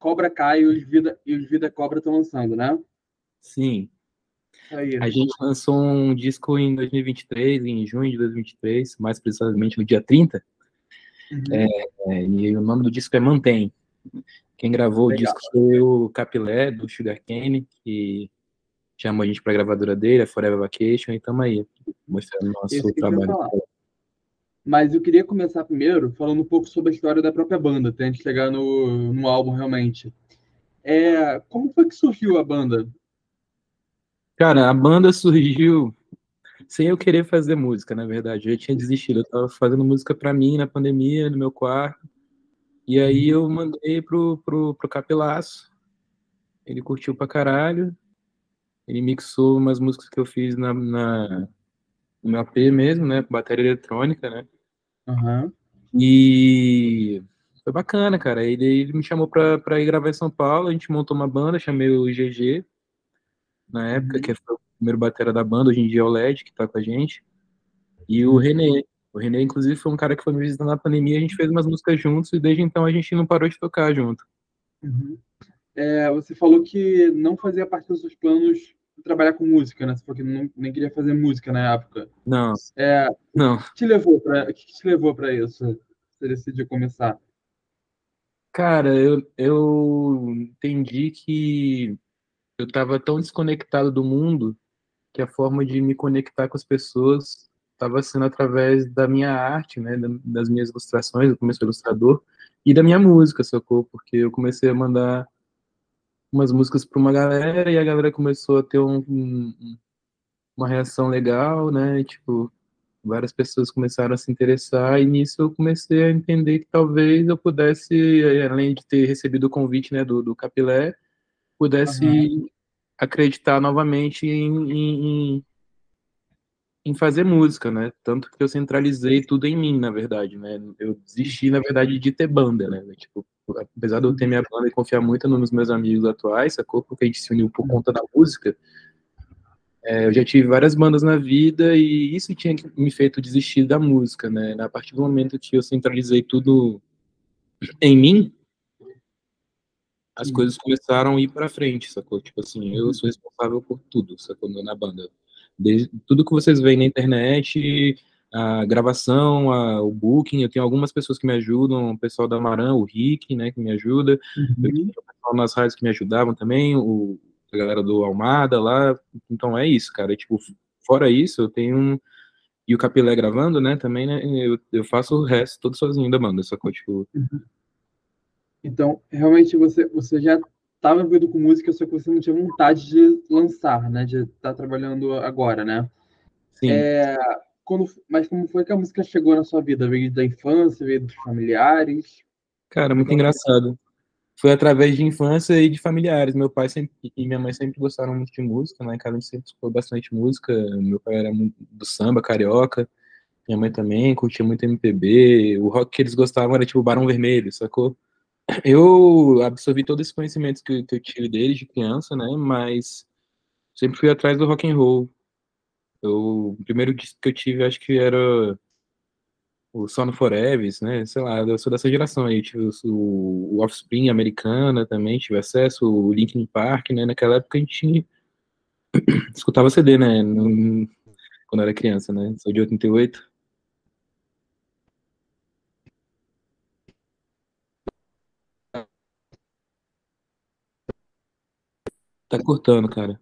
Cobra Kai e os Vida, e os Vida Cobra estão lançando, né? Sim. Aí. A gente lançou um disco em 2023, em junho de 2023, mais precisamente no dia 30. Uhum. É, e o nome do disco é Mantém. Quem gravou Legal. o disco foi o Capilé, do Sugar Cane, que chamou a gente para a gravadora dele, a Forever Vacation, e estamos aí, mostrando nosso Esse trabalho. Mas eu queria começar primeiro falando um pouco sobre a história da própria banda, até de chegar no, no álbum realmente. É, como foi que surgiu a banda? Cara, a banda surgiu sem eu querer fazer música, na verdade. Eu tinha desistido. Eu tava fazendo música para mim na pandemia, no meu quarto. E aí eu mandei pro, pro, pro Capilaço. Ele curtiu pra caralho. Ele mixou umas músicas que eu fiz na, na no meu AP mesmo, né? Com bateria eletrônica, né? Uhum. E foi bacana, cara. Ele, ele me chamou pra, pra ir gravar em São Paulo, a gente montou uma banda, chamei o GG, na época, uhum. que foi o primeiro batera da banda, hoje em dia é o LED, que tá com a gente. E o René. O René, inclusive, foi um cara que foi me visitar na pandemia, a gente fez umas músicas juntos, e desde então a gente não parou de tocar junto. Uhum. É, você falou que não fazia parte dos seus planos trabalhar com música, né? Você falou que não, nem queria fazer música na época. Não. É, não. O que te levou para que te levou para isso? Você decidiu começar? Cara, eu, eu entendi que eu estava tão desconectado do mundo que a forma de me conectar com as pessoas estava sendo através da minha arte, né, das minhas ilustrações, eu comecei ilustrador, e da minha música, sacou? Porque eu comecei a mandar umas músicas para uma galera e a galera começou a ter um, um, uma reação legal, né? E, tipo, várias pessoas começaram a se interessar e nisso eu comecei a entender que talvez eu pudesse, além de ter recebido o convite, né, do, do Capilé, pudesse uhum. acreditar novamente em, em, em, fazer música, né? Tanto que eu centralizei tudo em mim, na verdade, né? Eu desisti, na verdade, de ter banda, né? Tipo, apesar de eu ter minha banda e confiar muito nos meus amigos atuais, sacou? Porque a gente se uniu por conta da música. É, eu já tive várias bandas na vida e isso tinha me feito desistir da música, né? A partir do momento que eu centralizei tudo em mim, as Sim. coisas começaram a ir para frente, sacou? Tipo assim, eu sou responsável por tudo, sacou? Na banda. Desde, tudo que vocês veem na internet, a gravação, a, o booking, eu tenho algumas pessoas que me ajudam, o pessoal da Maran, o Rick, né, que me ajuda, uhum. eu tenho o pessoal nas rádios que me ajudavam também, o, a galera do Almada lá, então é isso, cara, tipo, fora isso, eu tenho um, e o Capilé gravando, né, também, né, eu, eu faço o resto todo sozinho da banda, sacou, tipo... Uhum. Então, realmente, você, você já estava envolvido com música, só que você não tinha vontade de lançar, né, de estar tá trabalhando agora, né? Sim. É, mas como foi que a música chegou na sua vida? Veio da infância, veio dos familiares? Cara, muito engraçado. Foi através de infância e de familiares. Meu pai sempre, e minha mãe sempre gostaram muito de música, né? Cada um sempre escutou bastante música. Meu pai era muito do samba, carioca. Minha mãe também curtia muito MPB. O rock que eles gostavam era tipo Barão Vermelho, sacou? Eu absorvi todo esse conhecimento que, que eu tive deles de criança, né? Mas sempre fui atrás do rock and roll. Eu, o primeiro disco que eu tive, acho que era o Sono Forever, né? Sei lá, eu sou dessa geração aí. Tive o, o Offspring americana também, tive acesso, o Linkin Park, né? Naquela época a gente escutava CD, né? No, quando era criança, né? Sou de 88. Tá cortando, cara.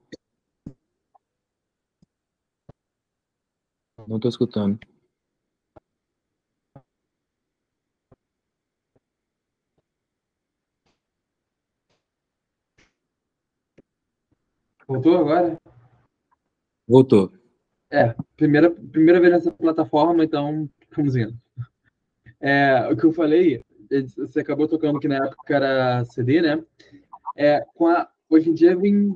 Não tô escutando. Voltou agora? Voltou. É, primeira, primeira vez nessa plataforma, então vamos indo. É, o que eu falei, você acabou tocando que na época era CD, né? É, com a, hoje em dia vem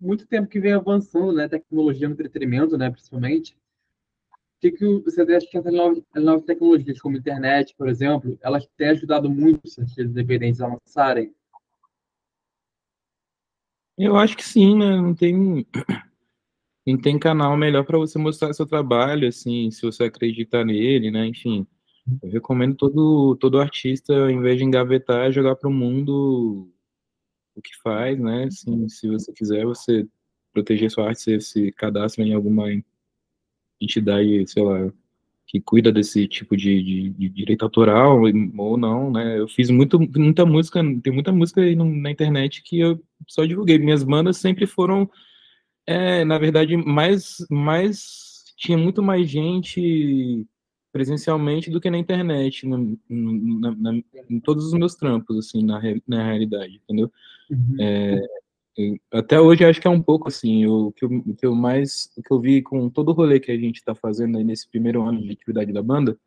muito tempo que vem avançando, né? Tecnologia no entretenimento, né? Principalmente que, que que essas novas, as novas tecnologias, como internet, por exemplo, elas têm ajudado muito os artistas independentes a lançarem? Eu acho que sim, né? Não tem, não tem canal melhor para você mostrar seu trabalho, assim, se você acreditar nele, né? Enfim, eu recomendo todo, todo artista, em vez de engavetar, jogar para o mundo o que faz, né? Assim, se você quiser, você proteger sua arte, você se cadastra em alguma entidade, sei lá, que cuida desse tipo de, de, de, direito autoral ou não, né? Eu fiz muito, muita música, tem muita música aí na internet que eu só divulguei. Minhas bandas sempre foram, é, na verdade, mais, mais tinha muito mais gente presencialmente do que na internet, na, na, na, em todos os meus trampos, assim, na, na realidade, entendeu? Uhum. É, até hoje acho que é um pouco assim, o que, eu, o que eu mais, o que eu vi com todo o rolê que a gente está fazendo nesse primeiro ano de atividade da banda,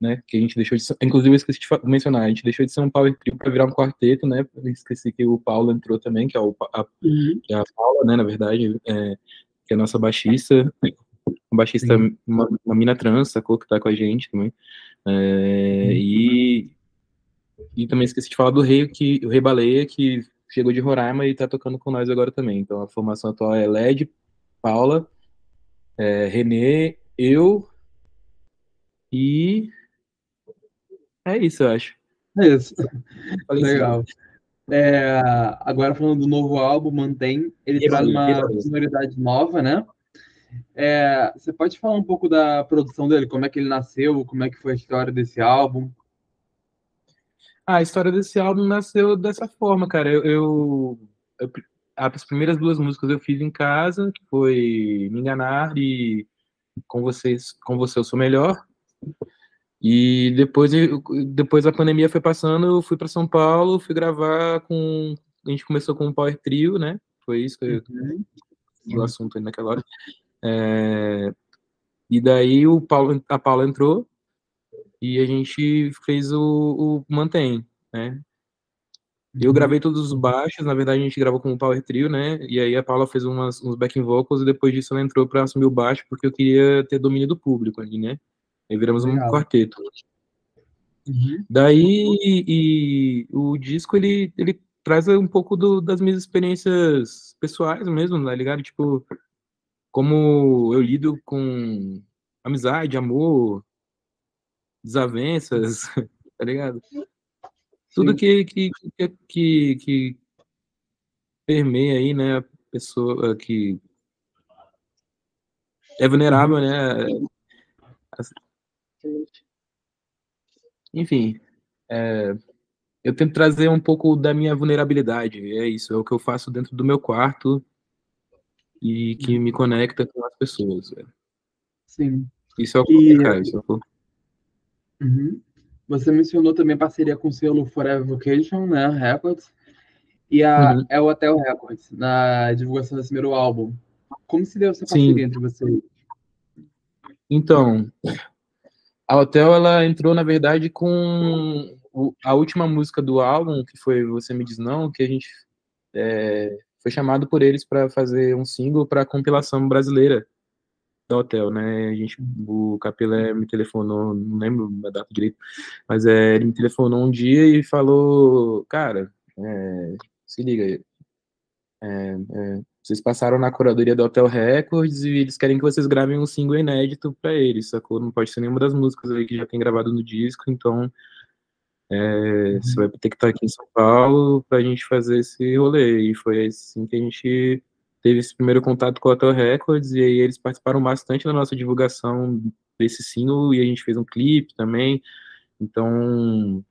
né, que a gente deixou de inclusive eu esqueci de mencionar, a gente deixou de ser um power trio para virar um quarteto, né, esqueci que o Paulo entrou também, que é, o, a, uhum. é a Paula, né, na verdade, é, que é a nossa baixista, um baixista, uma, uma, mina trans, sacou, que tá com a gente também, é, uhum. e, e também esqueci de falar do rei, que, o Rei Baleia, que chegou de Roraima e tá tocando com nós agora também. Então a formação atual é LED, Paula, é, Renê, eu e é isso, eu acho. É isso. Legal. É, agora falando do novo álbum, Mantém, ele e traz uma sonoridade nova, né? É, você pode falar um pouco da produção dele, como é que ele nasceu, como é que foi a história desse álbum? A história desse álbum nasceu dessa forma, cara. Eu, eu, eu, as primeiras duas músicas eu fiz em casa, que foi Me Enganar e Com Vocês, Com Você Eu Sou Melhor. E depois, depois a pandemia foi passando, eu fui para São Paulo, fui gravar com. A gente começou com um Power Trio, né? Foi isso que eu, uhum. o assunto aí naquela hora. É, e daí o Paulo, a Paula entrou, e a gente fez o, o Mantém, né? Eu uhum. gravei todos os baixos, na verdade a gente gravou com o Power Trio, né? E aí a Paula fez umas, uns backing vocals e depois disso ela entrou para assumir o baixo porque eu queria ter domínio do público ali, né? Aí viramos Legal. um quarteto. Uhum. Daí e, o disco ele, ele traz um pouco do, das minhas experiências pessoais mesmo, tá ligado? Tipo, como eu lido com amizade, amor, desavenças, tá ligado? Tudo que, que, que, que, permeia aí, né, a pessoa que é vulnerável, né? Enfim, é, eu tento trazer um pouco da minha vulnerabilidade, é isso, é o que eu faço dentro do meu quarto e que me conecta com as pessoas. Velho. Sim. Isso é o que e... isso é o Uhum. Você mencionou também parceria com o selo Forever Vocation, né, Records, e a uhum. El Hotel Records, na divulgação desse primeiro álbum. Como se deu essa parceria Sim. entre vocês? Então, a Hotel, ela entrou, na verdade, com a última música do álbum, que foi Você Me Diz Não, que a gente é, foi chamado por eles para fazer um single para a compilação brasileira do hotel, né? A gente, o Capelé me telefonou, não lembro a data direito, mas é, ele me telefonou um dia e falou, cara, é, se liga, é, vocês passaram na curadoria do Hotel Records e eles querem que vocês gravem um single inédito para eles, sacou? Não pode ser nenhuma das músicas aí que já tem gravado no disco, então é, você vai ter que estar aqui em São Paulo para a gente fazer esse rolê. E foi assim que a gente teve esse primeiro contato com a Hotel Records e aí eles participaram bastante da nossa divulgação desse single e a gente fez um clipe também. Então,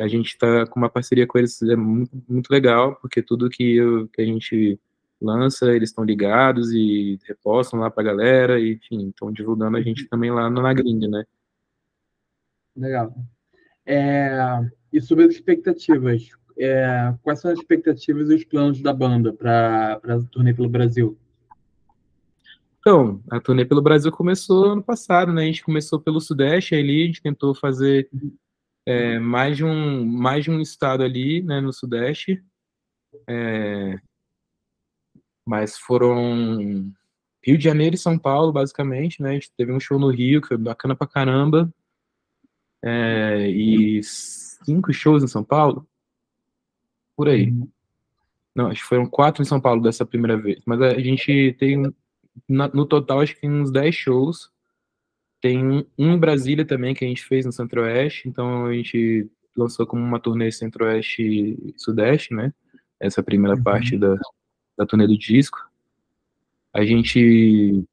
a gente está com uma parceria com eles é muito, muito legal, porque tudo que, eu, que a gente lança, eles estão ligados e repostam lá para a galera, e, enfim, estão divulgando a gente também lá na gringa, né? Legal. É, e sobre as expectativas, é, quais são as expectativas e os planos da banda para a turnê pelo Brasil? Então, a turnê pelo Brasil começou ano passado, né? A gente começou pelo Sudeste ali, a gente tentou fazer é, mais, de um, mais de um estado ali, né, no Sudeste. É, mas foram Rio de Janeiro e São Paulo, basicamente, né? A gente teve um show no Rio, que foi bacana pra caramba. É, e cinco shows em São Paulo por aí. Não, acho que foram quatro em São Paulo dessa primeira vez. Mas a gente tem, no total, acho que tem uns 10 shows. Tem um, em Brasília também, que a gente fez no Centro-Oeste. Então a gente lançou como uma turnê Centro-Oeste e Sudeste, né? essa primeira uhum. parte da, da turnê do disco. A gente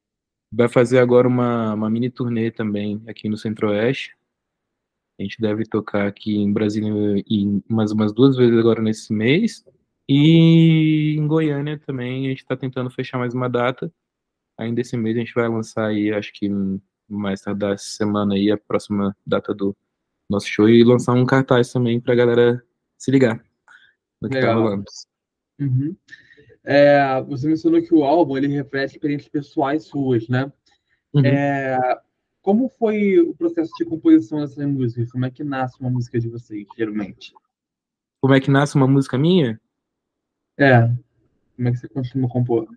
vai fazer agora uma, uma mini turnê também aqui no Centro-Oeste. A gente deve tocar aqui em Brasília e umas, umas duas vezes agora nesse mês. E em Goiânia também a gente está tentando fechar mais uma data. Ainda esse mês a gente vai lançar aí, acho que mais tarde da semana aí, a próxima data do nosso show e lançar um cartaz também para a galera se ligar no que tá Legal. tá rolando. Uhum. É, você mencionou que o álbum ele reflete experiências pessoais suas, né? Uhum. É, como foi o processo de composição dessas músicas? Como é que nasce uma música de vocês, geralmente? Como é que nasce uma música minha? É. Como é que você costuma compor?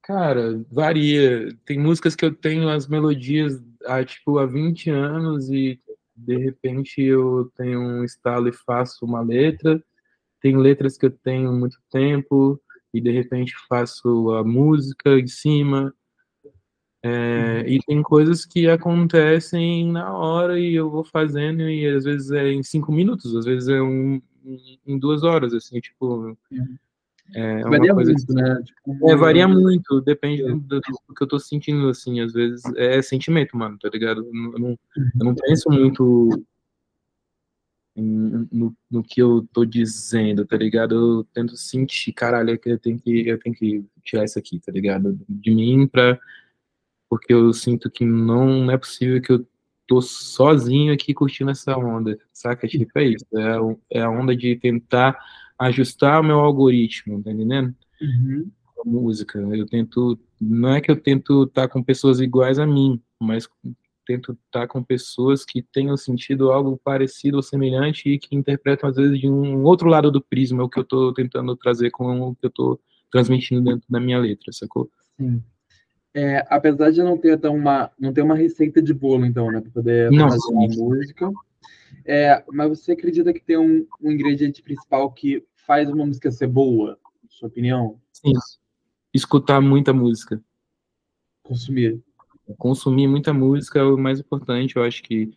Cara, varia. Tem músicas que eu tenho as melodias há, tipo, há 20 anos e de repente eu tenho um estalo e faço uma letra. Tem letras que eu tenho muito tempo e de repente faço a música em cima. É, uhum. e tem coisas que acontecem na hora e eu vou fazendo e às vezes é em cinco minutos, às vezes é um, em duas horas, assim, tipo. Uhum. É varia muito, que, né? Tipo, é, varia muito, depende é. do, do, que eu tô sentindo, assim, às vezes é sentimento, mano, tá ligado? Eu não, eu não, não penso muito no, no, que eu tô dizendo, tá ligado? Eu tento sentir, caralho, é que eu tenho que, eu tenho que tirar isso aqui, tá ligado? De mim pra. Porque eu sinto que não é possível que eu tô sozinho aqui curtindo essa onda, saca? Tipo, é isso. É, é a onda de tentar ajustar o meu algoritmo, tá entendendo? Uhum. A música. Eu tento. Não é que eu tento estar tá com pessoas iguais a mim, mas tento estar tá com pessoas que tenham sentido algo parecido ou semelhante e que interpretam, às vezes, de um outro lado do prisma, o que eu estou tentando trazer com o que eu estou transmitindo dentro da minha letra, sacou? Sim. É, apesar de não ter uma, não ter uma receita de bolo, então, né, para poder não, fazer uma música, é, mas você acredita que tem um, um, ingrediente principal que faz uma música ser boa, sua opinião? Sim. Escutar muita música. Consumir consumir muita música é o mais importante. Eu acho que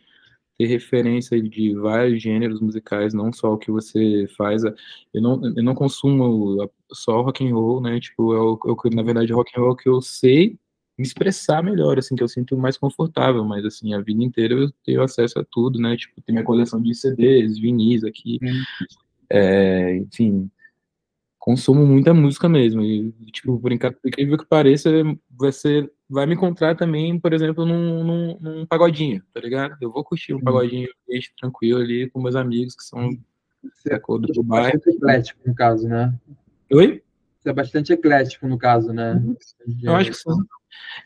ter referência de vários gêneros musicais, não só o que você faz. Eu não, eu não consumo só rock and roll, né? Tipo, eu, eu, na verdade, rock and roll que eu sei me expressar melhor, assim, que eu sinto mais confortável, mas, assim, a vida inteira eu tenho acesso a tudo, né? Tipo, tem minha coleção de CDs, vinis aqui, hum. é, enfim, consumo muita música mesmo, e, tipo, por incrível que pareça, você vai me encontrar também, por exemplo, num, num, num pagodinho, tá ligado? Eu vou curtir um pagodinho tranquilo ali com meus amigos que são Você é do Dubai. bastante eclético, no caso, né? Oi? Você é bastante eclético, no caso, né? Eu acho que sim.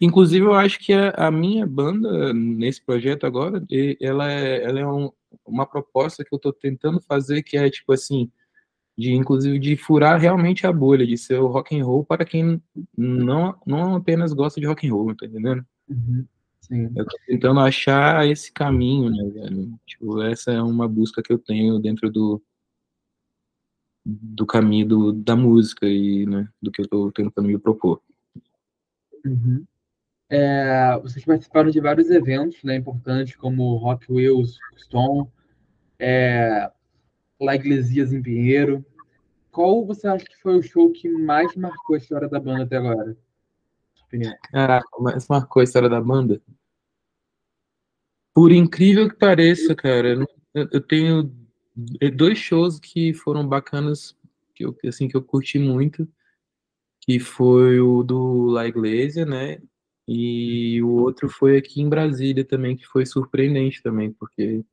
Inclusive, eu acho que a, a, minha banda, nesse projeto agora, ela é, ela é um, uma proposta que eu tô tentando fazer, que é, tipo assim, de inclusive de furar realmente a bolha, de ser o rock and roll para quem não, não apenas gosta de rock and roll, tá entendendo? Uhum. Eu tô tentando achar esse caminho, né, velho? Tipo, essa é uma busca que eu tenho dentro do do caminho do, da música e né, do que eu tô tentando me propor. Uhum. É, vocês participaram de vários eventos né, importantes, como Rock Wheels, Stone, é, La Iglesias em Pinheiro. Qual você acha que foi o show que mais marcou a história da banda até agora? Caraca, mais marcou a história da banda? Por incrível que pareça, cara, eu tenho dois shows que foram bacanas, que eu, assim, que eu curti muito, que foi o do La Iglesia, né? E o outro foi aqui em Brasília também, que foi surpreendente também, porque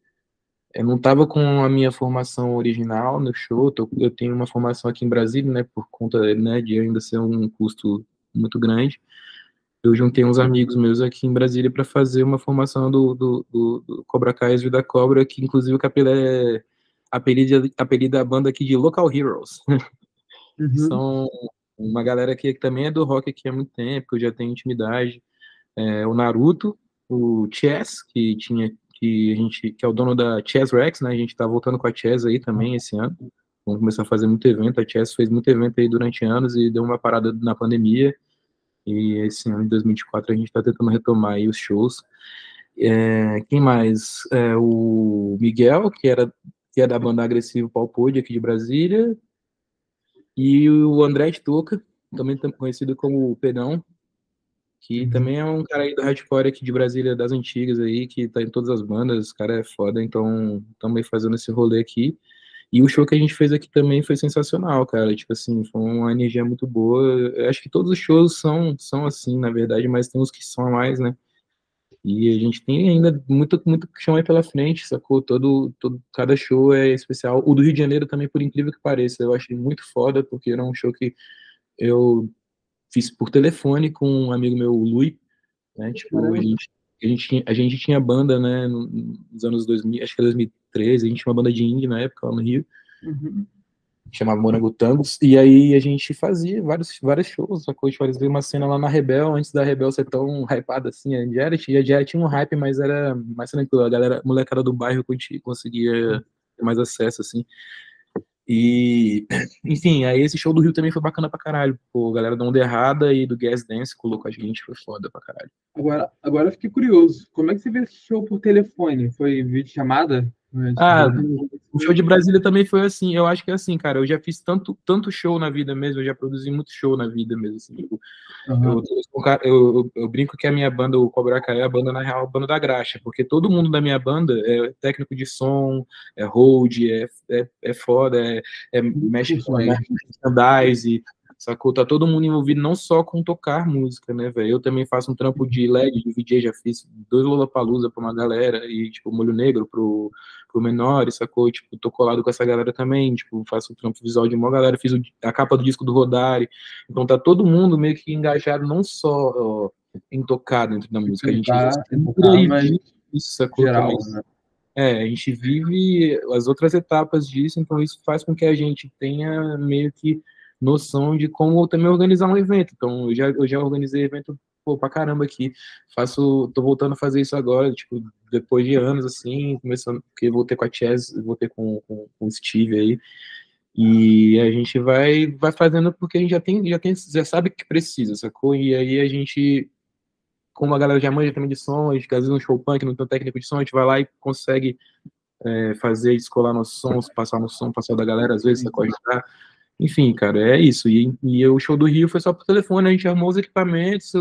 eu não estava com a minha formação original no show, eu tenho uma formação aqui em Brasília, né, por conta né, de ainda ser um custo muito grande. Eu juntei uns amigos meus aqui em Brasília para fazer uma formação do, do, do, do Cobra Kai e da Cobra, que inclusive o Capelé é apelida, a banda aqui de Local Heroes. Uhum. São uma galera que também é do rock aqui há muito tempo, que eu já tenho intimidade. É, o Naruto, o Chess, que tinha que a gente que é o dono da Chess Rex, né? A gente tá voltando com a Chess aí também esse ano. Vamos começar a fazer muito evento. A Chess fez muito evento aí durante anos e deu uma parada na pandemia. E esse ano, em 2024, a gente está tentando retomar aí os shows. É, quem mais? É, o Miguel, que era que é da banda Agressivo Palpode aqui de Brasília. E o André Toca, também conhecido como o Pedão, que uhum. também é um cara aí do hardcore aqui de Brasília, das antigas aí, que tá em todas as bandas, o cara é foda, então também fazendo esse rolê aqui. E o show que a gente fez aqui também foi sensacional, cara. Tipo assim, foi uma energia muito boa. Eu acho que todos os shows são, são assim, na verdade, mas tem uns que são a mais, né? E a gente tem ainda muito, muito chão aí pela frente, sacou? Todo, todo, cada show é especial. O do Rio de Janeiro também, por incrível que pareça, eu achei muito foda, porque era um show que eu fiz por telefone com um amigo meu, o Lui, né? Tipo, a gente, a gente, tinha, a gente tinha banda, né, nos anos 2000, acho que 2013, a gente tinha uma banda de indie na época, lá no Rio. Uhum. Chamava Morango Tangos, e aí a gente fazia vários, vários shows? A gente fazia uma cena lá na Rebel, antes da Rebel ser tão hypada assim, a Jared, e a Jared tinha um hype, mas era mais tranquilo, a galera, a molecada do bairro conseguia ter mais acesso, assim. E, enfim, aí esse show do Rio também foi bacana pra caralho. Pô, a galera da Onda Errada e do Gas Dance colocou a gente, foi foda pra caralho. Agora, agora eu fiquei curioso. Como é que você viu esse show por telefone? Foi vídeo chamada? Ah, o show de Brasília também foi assim. Eu acho que é assim, cara. Eu já fiz tanto, tanto show na vida mesmo. Eu já produzi muito show na vida mesmo. Assim, tipo, uhum. eu, eu, eu, eu, brinco que a minha banda, o Cobra Kai, é a banda, na real, a banda da graxa. Porque todo mundo da minha banda é técnico de som, é hold, é, é, é foda, é, é mexe com merchandise, sacou? Tá todo mundo envolvido não só com tocar música, né, velho? Eu também faço um trampo de LED, de VJ, já fiz dois Lollapalooza pra uma galera, e, tipo, Molho Negro pro, pro Menor, sacou? Tipo, tô colado com essa galera também, tipo, faço um trampo visual de uma galera, fiz a capa do disco do Rodari, então tá todo mundo meio que engajado não só ó, em tocar dentro da música, a gente tá, tocar, mas isso, sacou? Geral, né? É, a gente vive as outras etapas disso, então isso faz com que a gente tenha meio que noção de como também organizar um evento. Então, eu já, eu já organizei evento pô, pra caramba aqui. Faço, tô voltando a fazer isso agora, tipo, depois de anos, assim, começando, porque voltei com a Chess, voltei com, com, com o Steve aí. E a gente vai, vai fazendo porque a gente já tem, já tem, já sabe que precisa, sacou? E aí a gente, como a galera já manja também de som, a gente às vezes um show punk, não tem técnico de som, a gente vai lá e consegue é, fazer, descolar nossos sons, passar no som, passar da galera, às vezes, sacou? Enfim, cara, é isso. E, e o show do Rio foi só por telefone, a gente armou os equipamentos,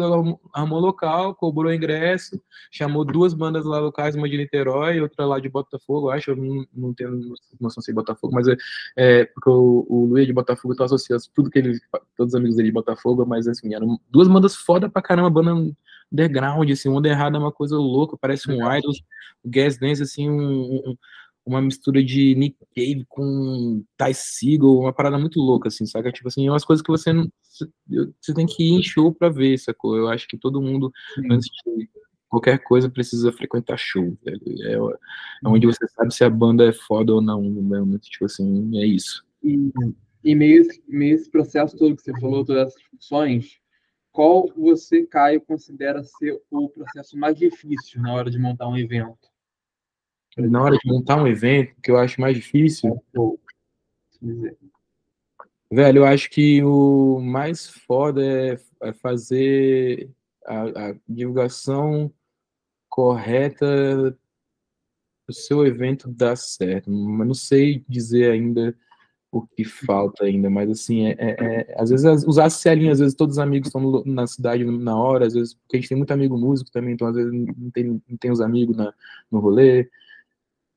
armou local, cobrou ingresso, chamou duas bandas lá locais, uma de Niterói, outra lá de Botafogo, acho, eu não, não tenho noção se é Botafogo, mas é, é porque o, o Luiz de Botafogo tá associado tudo que ele, todos os amigos dele de Botafogo, mas assim, eram duas bandas foda pra caramba, banda underground, assim, onda errada é uma coisa louca, parece um idol, o Gas Dance, assim, um, um uma mistura de Nick Cave com Ty Seagal, uma parada muito louca, assim, saca? Tipo assim, é umas coisas que você não, você tem que ir em show pra ver, sacou? Eu acho que todo mundo, Sim. antes de qualquer coisa, precisa frequentar show, velho. É, é, onde você sabe se a banda é foda ou não, mesmo. Tipo assim, é isso. E, e meio, meio esse processo todo que você falou, todas essas funções, qual você, Caio, considera ser o processo mais difícil na hora de montar um evento? Na hora de montar um evento, que eu acho mais difícil, velho, eu acho que o mais foda é, é fazer a, a divulgação correta do seu evento dar certo. Mas não sei dizer ainda o que falta ainda, mas assim, é, é, é às vezes usar a celinha, às vezes todos os amigos estão na cidade na hora, às vezes, porque a gente tem muito amigo músico também, então às vezes não tem, não tem os amigos na, no rolê,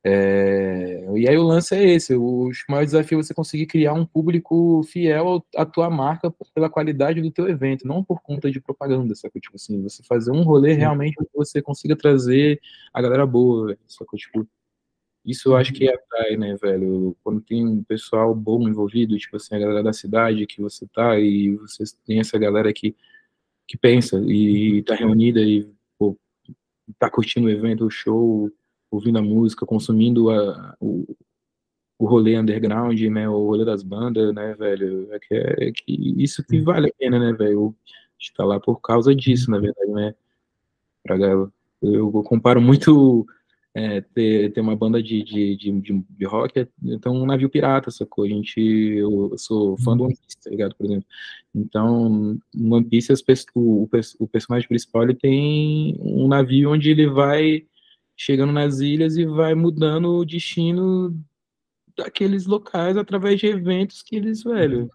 é, e aí o lance é esse, o maior desafio é você conseguir criar um público fiel à tua marca pela qualidade do teu evento, não por conta de propaganda, sabe? Tipo assim, você fazer um rolê realmente que você consiga trazer a galera boa? Tipo, isso eu acho que é atrai, né, velho? Quando tem um pessoal bom envolvido, tipo assim, a galera da cidade que você tá e você tem essa galera que, que pensa e tá reunida e pô, tá curtindo o evento, o show, ouvindo a música, consumindo a, o, o rolê underground, né, o rolê das bandas, né, velho, é que, é que isso que vale a pena, né, velho, estar lá por causa disso, na verdade, né, pra, eu comparo muito é, ter, ter uma banda de, de, de, de, rock, então um navio pirata, sacou? A gente, eu, eu sou fã do One Piece, tá ligado, por exemplo. Então, no One Piece, as, o, o personagem principal, ele tem um navio onde ele vai chegando nas ilhas e vai mudando o destino daqueles locais através de eventos que eles, velho,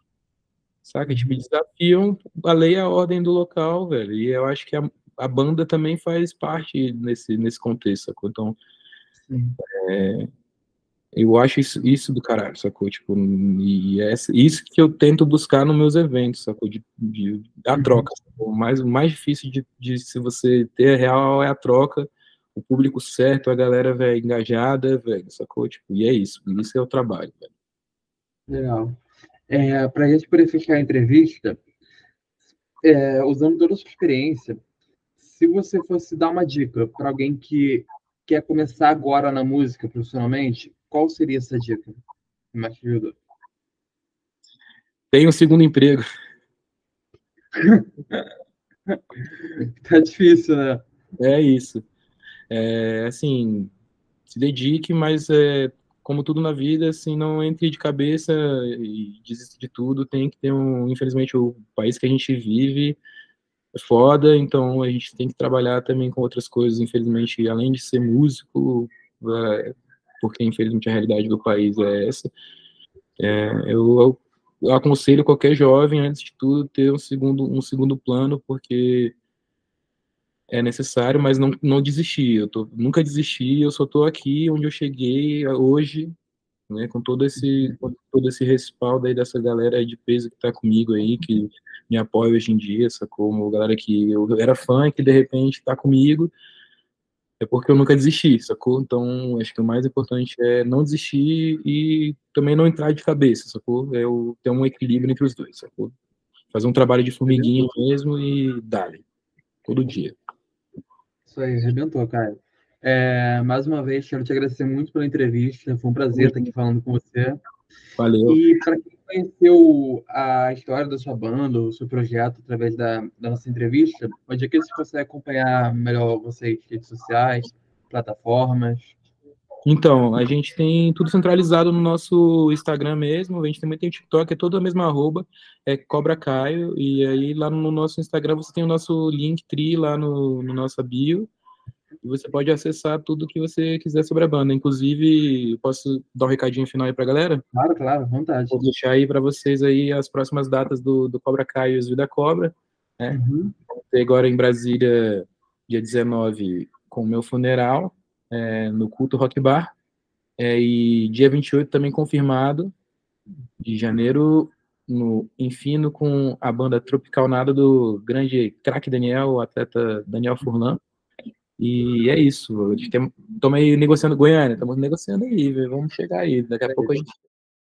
saca? Tipo, desafiam a lei e a ordem do local, velho. E eu acho que a, a banda também faz parte nesse, nesse contexto, sacou? Então, é, eu acho isso, isso do caralho, sacou? Tipo, e é isso que eu tento buscar nos meus eventos, sacou? De, de, da uhum. troca. O mais, mais difícil de, de se você ter real é a troca, o público certo, a galera, velho, engajada, velho, sacou? Tipo, e é isso, isso é o trabalho, velho. Legal. É, para a gente poder fechar a entrevista, é, usando toda a sua experiência, se você fosse dar uma dica para alguém que quer começar agora na música profissionalmente, qual seria essa dica? Ajuda. Tem um segundo emprego. tá difícil, né? É isso. É, assim, se dedique, mas é, como tudo na vida, assim, não entre de cabeça e desista de tudo. Tem que ter um, infelizmente, o país que a gente vive é foda, então a gente tem que trabalhar também com outras coisas, infelizmente, além de ser músico, é, porque infelizmente a realidade do país é essa. É, eu, eu, aconselho qualquer jovem, antes de tudo, ter um segundo, um segundo plano, porque é necessário, mas não, não desistir. Eu tô, nunca desisti, eu só estou aqui onde eu cheguei hoje, né, com todo esse, com todo esse respaldo aí dessa galera de peso que está comigo aí, que me apoia hoje em dia, sacou? Uma galera que eu era fã, que de repente está comigo, é porque eu nunca desisti, sacou? Então, acho que o mais importante é não desistir e também não entrar de cabeça, sacou? É eu ter um equilíbrio entre os dois, sacou? Fazer um trabalho de formiguinha mesmo e dale, todo dia. Isso aí, arrebentou, Caio. É, mais uma vez, quero te agradecer muito pela entrevista. Foi um prazer estar aqui falando com você. Valeu. E para quem conheceu a história da sua banda, o seu projeto, através da, da nossa entrevista, onde é que você consegue acompanhar melhor vocês? Redes sociais, plataformas? Então, a gente tem tudo centralizado no nosso Instagram mesmo, a gente também tem o TikTok, é toda a mesma arroba, é Cobra Caio, e aí lá no nosso Instagram você tem o nosso link tri lá no, no nossa bio, e você pode acessar tudo que você quiser sobre a banda. Inclusive, posso dar um recadinho final aí pra galera? Claro, claro, vontade. Vou deixar aí para vocês aí as próximas datas do, do Cobra Caio e os Vida Cobra, né? Uhum. Agora em Brasília, dia 19, com o meu funeral, é, no Culto Rock Bar. É, e dia 28 também confirmado, de janeiro, no Infino, com a banda Tropical Nada do grande craque Daniel, o atleta Daniel Furlan. E é isso. Estamos aí negociando Goiânia, estamos negociando aí, vamos chegar aí. Daqui a pouco a gente